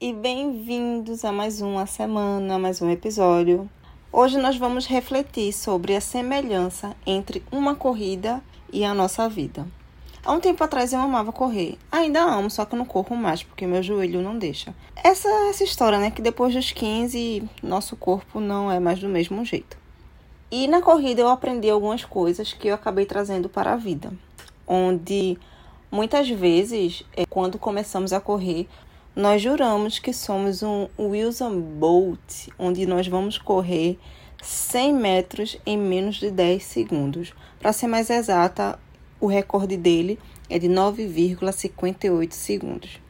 E bem-vindos a mais uma semana, mais um episódio. Hoje nós vamos refletir sobre a semelhança entre uma corrida e a nossa vida. Há um tempo atrás eu amava correr. Ainda amo, só que não corro mais porque meu joelho não deixa. Essa essa história, né, que depois dos 15 nosso corpo não é mais do mesmo jeito. E na corrida eu aprendi algumas coisas que eu acabei trazendo para a vida, onde muitas vezes, é, quando começamos a correr, nós juramos que somos um Wilson Bolt, onde nós vamos correr 100 metros em menos de 10 segundos. Para ser mais exata, o recorde dele é de 9,58 segundos.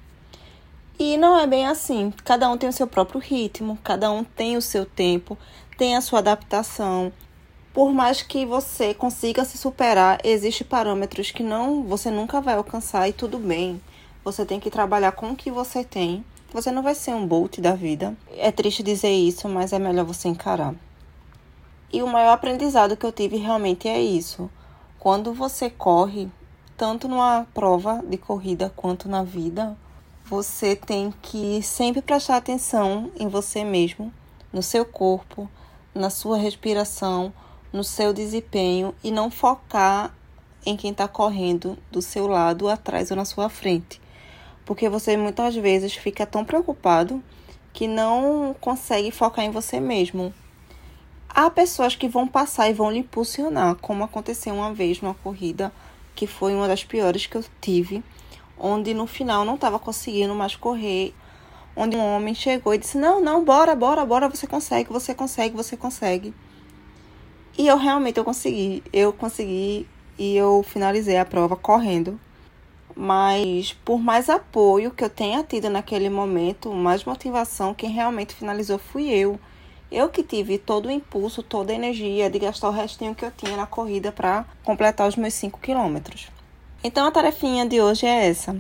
E não é bem assim. Cada um tem o seu próprio ritmo, cada um tem o seu tempo, tem a sua adaptação. Por mais que você consiga se superar, existem parâmetros que não você nunca vai alcançar e tudo bem. Você tem que trabalhar com o que você tem. Você não vai ser um bolt da vida. É triste dizer isso, mas é melhor você encarar. E o maior aprendizado que eu tive realmente é isso. Quando você corre, tanto numa prova de corrida quanto na vida, você tem que sempre prestar atenção em você mesmo, no seu corpo, na sua respiração, no seu desempenho e não focar em quem está correndo do seu lado, atrás ou na sua frente. Porque você muitas vezes fica tão preocupado que não consegue focar em você mesmo. Há pessoas que vão passar e vão lhe impulsionar, como aconteceu uma vez numa corrida que foi uma das piores que eu tive, onde no final não estava conseguindo mais correr, onde um homem chegou e disse: "Não, não, bora, bora, bora, você consegue, você consegue, você consegue". E eu realmente eu consegui, eu consegui e eu finalizei a prova correndo. Mas por mais apoio que eu tenha tido naquele momento, mais motivação, quem realmente finalizou fui eu. Eu que tive todo o impulso, toda a energia de gastar o restinho que eu tinha na corrida para completar os meus 5 quilômetros. Então a tarefinha de hoje é essa: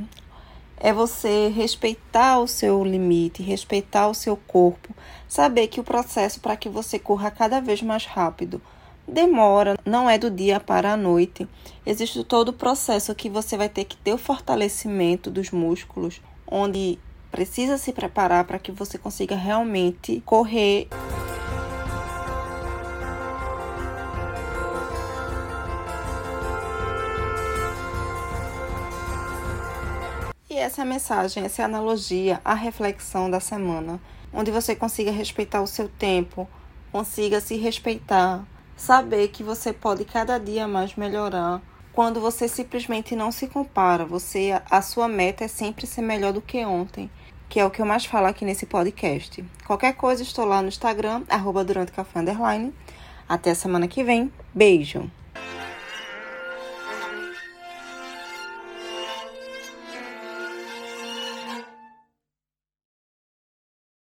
é você respeitar o seu limite, respeitar o seu corpo, saber que o processo para que você corra cada vez mais rápido demora, não é do dia para a noite. Existe todo o processo que você vai ter que ter o fortalecimento dos músculos, onde precisa se preparar para que você consiga realmente correr. E essa é a mensagem, essa é a analogia, a reflexão da semana, onde você consiga respeitar o seu tempo, consiga se respeitar, saber que você pode cada dia mais melhorar quando você simplesmente não se compara, você a sua meta é sempre ser melhor do que ontem, que é o que eu mais falo aqui nesse podcast. Qualquer coisa, estou lá no Instagram, arroba durante café underline. Até semana que vem. Beijo!